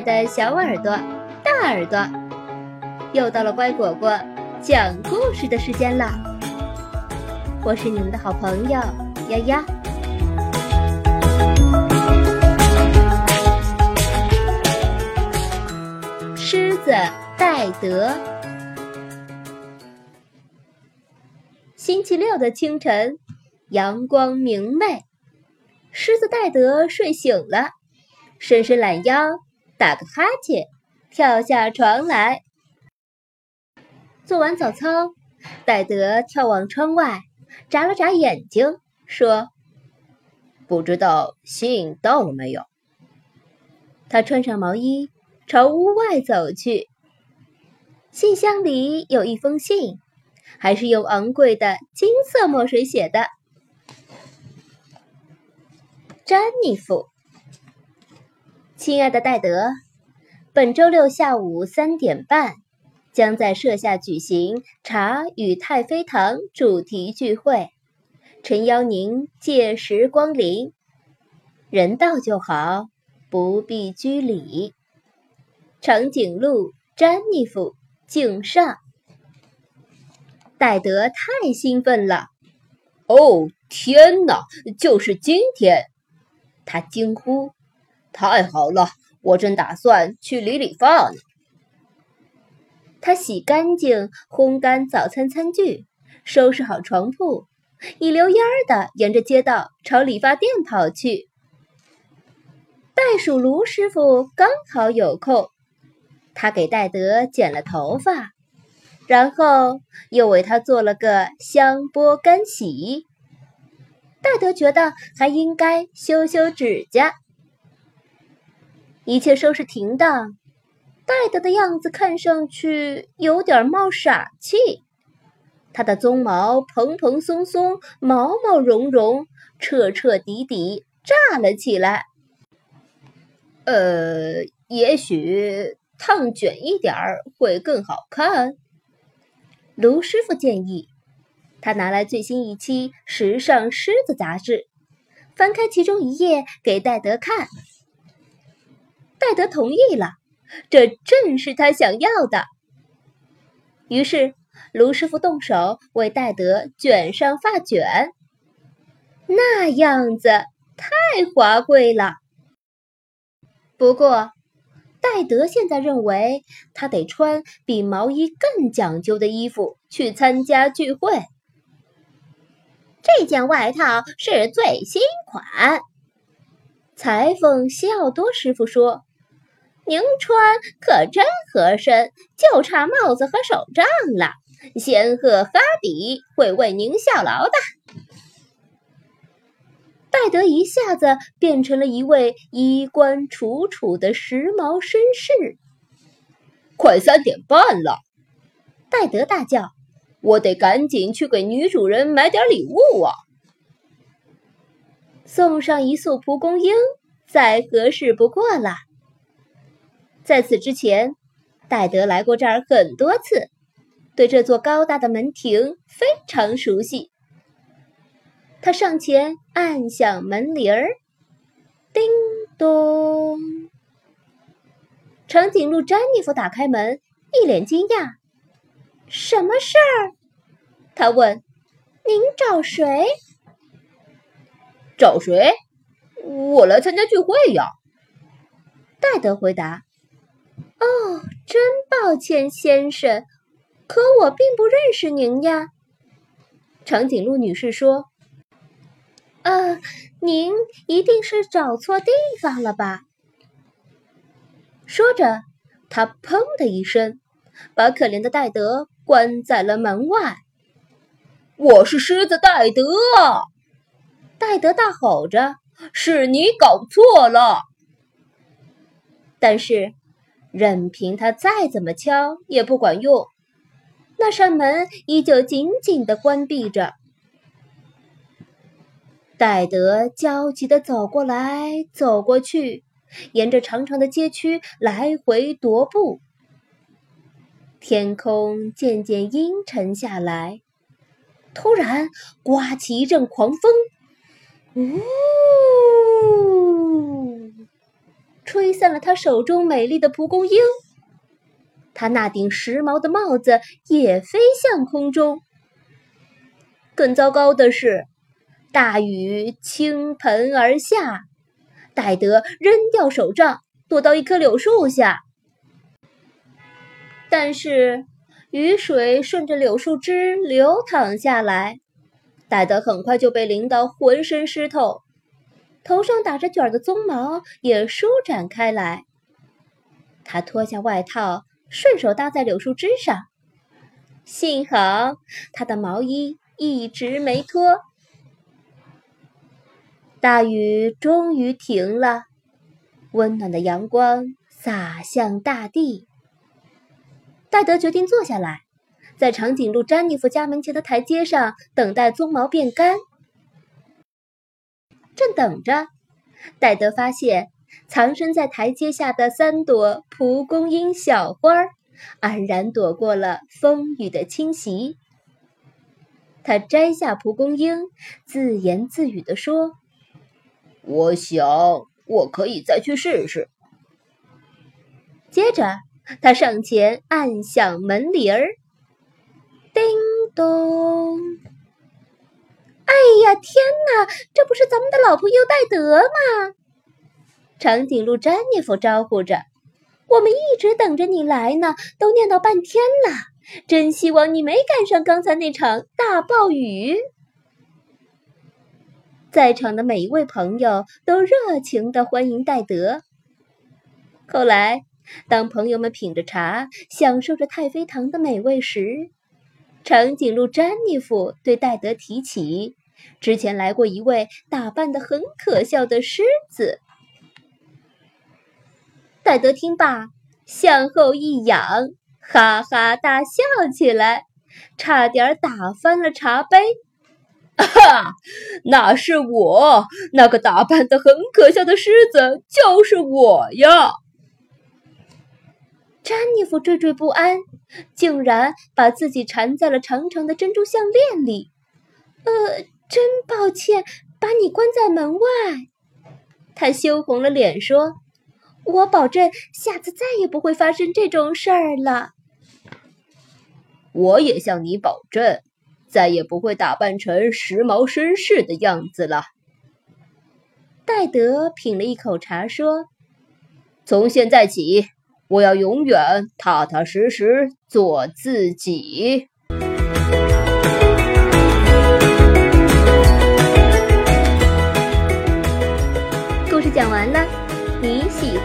的小耳朵、大耳朵，又到了乖果果讲故事的时间了。我是你们的好朋友丫丫。狮子戴德。星期六的清晨，阳光明媚，狮子戴德睡醒了，伸伸懒腰。打个哈欠，跳下床来。做完早操，戴德眺望窗外，眨了眨眼睛，说：“不知道信到了没有。”他穿上毛衣，朝屋外走去。信箱里有一封信，还是用昂贵的金色墨水写的。詹妮弗。亲爱的戴德，本周六下午三点半，将在舍下举行茶与太妃糖主题聚会，诚邀您届时光临。人到就好，不必拘礼。长颈鹿詹妮弗敬上。戴德太兴奋了，哦，天哪，就是今天！他惊呼。太好了，我正打算去理理发呢。他洗干净、烘干早餐餐具，收拾好床铺，一溜烟儿的沿着街道朝理发店跑去。袋鼠卢师傅刚好有空，他给戴德剪了头发，然后又为他做了个香波干洗。戴德觉得还应该修修指甲。一切收拾停当，戴德的样子看上去有点冒傻气。他的鬃毛蓬蓬松松，毛毛茸茸，彻彻底底炸了起来。呃，也许烫卷一点儿会更好看。卢师傅建议。他拿来最新一期《时尚狮子》杂志，翻开其中一页给戴德看。戴德同意了，这正是他想要的。于是，卢师傅动手为戴德卷上发卷，那样子太华贵了。不过，戴德现在认为他得穿比毛衣更讲究的衣服去参加聚会。这件外套是最新款，裁缝西奥多师傅说。您穿可真合身，就差帽子和手杖了。仙鹤哈比会为您效劳的。戴德一下子变成了一位衣冠楚楚的时髦绅士。快三点半了，戴德大叫：“我得赶紧去给女主人买点礼物啊！送上一束蒲公英，再合适不过了。”在此之前，戴德来过这儿很多次，对这座高大的门庭非常熟悉。他上前按响门铃儿，叮咚。长颈鹿詹妮弗打开门，一脸惊讶：“什么事儿？”他问：“您找谁？”“找谁？我来参加聚会呀。”戴德回答。哦，真抱歉，先生，可我并不认识您呀。长颈鹿女士说：“呃，您一定是找错地方了吧？”说着，她砰的一声，把可怜的戴德关在了门外。“我是狮子戴德！”戴德大吼着，“是你搞错了。”但是。任凭他再怎么敲也不管用，那扇门依旧紧紧地关闭着。戴德焦急地走过来走过去，沿着长长的街区来回踱步。天空渐渐阴沉下来，突然刮起一阵狂风，呜！散了他手中美丽的蒲公英。他那顶时髦的帽子也飞向空中。更糟糕的是，大雨倾盆而下，戴德扔掉手杖，躲到一棵柳树下。但是雨水顺着柳树枝流淌下来，戴德很快就被淋得浑身湿透，头上打着卷的鬃毛也舒展开来。他脱下外套，顺手搭在柳树枝上，幸好他的毛衣一直没脱。大雨终于停了，温暖的阳光洒向大地。戴德决定坐下来，在长颈鹿詹妮弗家门前的台阶上等待鬃毛变干。正等着，戴德发现藏身在台阶下的三朵蒲公英小花安然躲过了风雨的侵袭。他摘下蒲公英，自言自语地说：“我想我可以再去试试。”接着。他上前按响门铃儿，叮咚！哎呀，天哪，这不是咱们的老朋友戴德吗？长颈鹿詹妮弗招呼着：“我们一直等着你来呢，都念叨半天了。真希望你没赶上刚才那场大暴雨。”在场的每一位朋友都热情的欢迎戴德。后来。当朋友们品着茶，享受着太妃糖的美味时，长颈鹿詹妮弗对戴德提起，之前来过一位打扮的很可笑的狮子。戴德听罢，向后一仰，哈哈大笑起来，差点打翻了茶杯。哈，那是我，那个打扮的很可笑的狮子就是我呀！詹妮弗惴惴不安，竟然把自己缠在了长长的珍珠项链里。呃，真抱歉，把你关在门外。他羞红了脸说：“我保证，下次再也不会发生这种事儿了。”我也向你保证，再也不会打扮成时髦绅士的样子了。戴德品了一口茶说：“从现在起。”我要永远踏踏实实做自己。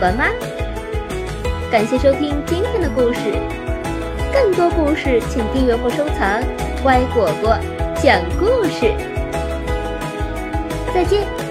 你喜欢吗？感谢收听今天的故事，更多故事请订阅或收藏《乖果果讲故事》。再见。